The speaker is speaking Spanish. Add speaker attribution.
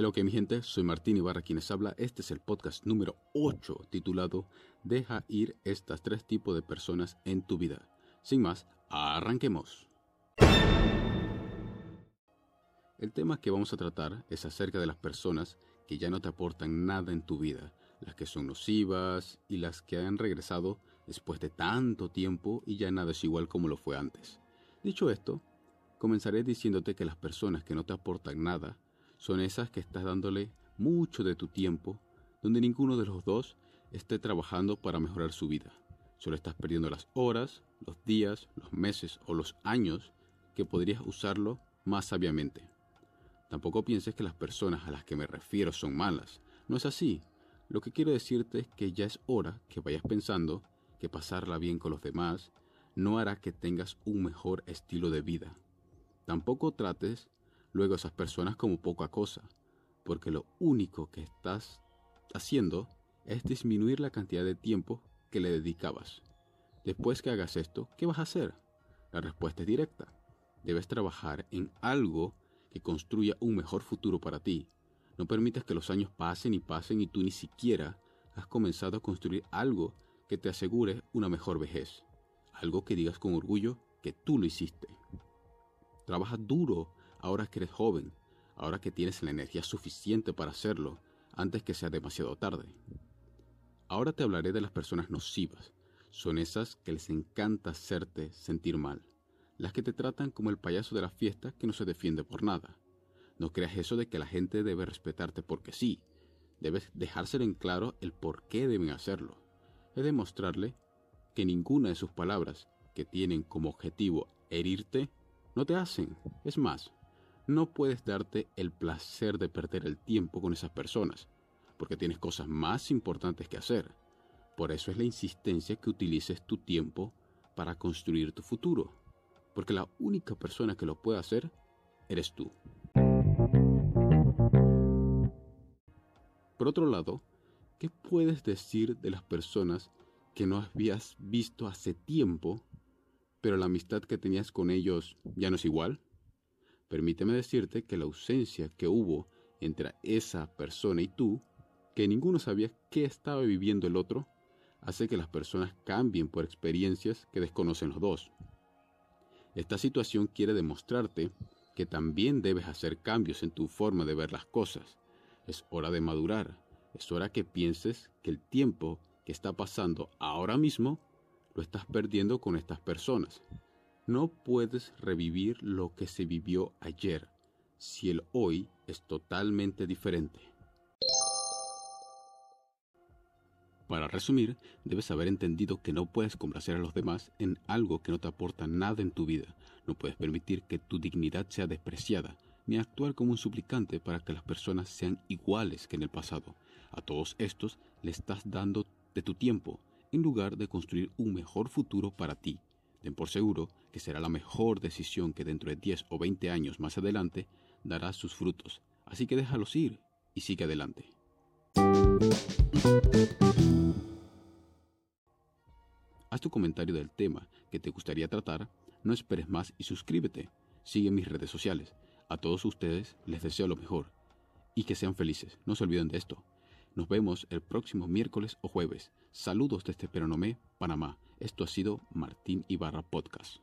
Speaker 1: Lo que mi gente, soy Martín Ibarra quienes habla. Este es el podcast número 8 titulado Deja ir estas tres tipos de personas en tu vida. Sin más, arranquemos. El tema que vamos a tratar es acerca de las personas que ya no te aportan nada en tu vida, las que son nocivas y las que han regresado después de tanto tiempo y ya nada es igual como lo fue antes. Dicho esto, comenzaré diciéndote que las personas que no te aportan nada son esas que estás dándole mucho de tu tiempo, donde ninguno de los dos esté trabajando para mejorar su vida. Solo estás perdiendo las horas, los días, los meses o los años que podrías usarlo más sabiamente. Tampoco pienses que las personas a las que me refiero son malas. No es así. Lo que quiero decirte es que ya es hora que vayas pensando que pasarla bien con los demás no hará que tengas un mejor estilo de vida. Tampoco trates luego esas personas como poca cosa, porque lo único que estás haciendo es disminuir la cantidad de tiempo que le dedicabas. Después que hagas esto, ¿qué vas a hacer? La respuesta es directa. Debes trabajar en algo que construya un mejor futuro para ti. No permitas que los años pasen y pasen y tú ni siquiera has comenzado a construir algo que te asegure una mejor vejez. Algo que digas con orgullo que tú lo hiciste. Trabaja duro ahora que eres joven, ahora que tienes la energía suficiente para hacerlo, antes que sea demasiado tarde. Ahora te hablaré de las personas nocivas. Son esas que les encanta hacerte sentir mal, las que te tratan como el payaso de la fiesta que no se defiende por nada. No creas eso de que la gente debe respetarte porque sí. Debes dejárselo en claro el por qué deben hacerlo. Es demostrarle que ninguna de sus palabras, que tienen como objetivo herirte, no te hacen. Es más, no puedes darte el placer de perder el tiempo con esas personas, porque tienes cosas más importantes que hacer. Por eso es la insistencia que utilices tu tiempo para construir tu futuro, porque la única persona que lo puede hacer eres tú. Por otro lado, ¿qué puedes decir de las personas que no habías visto hace tiempo, pero la amistad que tenías con ellos ya no es igual? Permíteme decirte que la ausencia que hubo entre esa persona y tú, que ninguno sabía qué estaba viviendo el otro, hace que las personas cambien por experiencias que desconocen los dos. Esta situación quiere demostrarte que también debes hacer cambios en tu forma de ver las cosas. Es hora de madurar. Es hora que pienses que el tiempo que está pasando ahora mismo lo estás perdiendo con estas personas. No puedes revivir lo que se vivió ayer si el hoy es totalmente diferente. Para resumir, debes haber entendido que no puedes complacer a los demás en algo que no te aporta nada en tu vida. No puedes permitir que tu dignidad sea despreciada, ni actuar como un suplicante para que las personas sean iguales que en el pasado. A todos estos le estás dando de tu tiempo, en lugar de construir un mejor futuro para ti. Den por seguro que será la mejor decisión que dentro de 10 o 20 años más adelante dará sus frutos. Así que déjalos ir y sigue adelante. Haz tu comentario del tema que te gustaría tratar, no esperes más y suscríbete. Sigue mis redes sociales. A todos ustedes les deseo lo mejor y que sean felices. No se olviden de esto. Nos vemos el próximo miércoles o jueves. Saludos desde Peronomé, Panamá. Esto ha sido Martín Ibarra Podcast.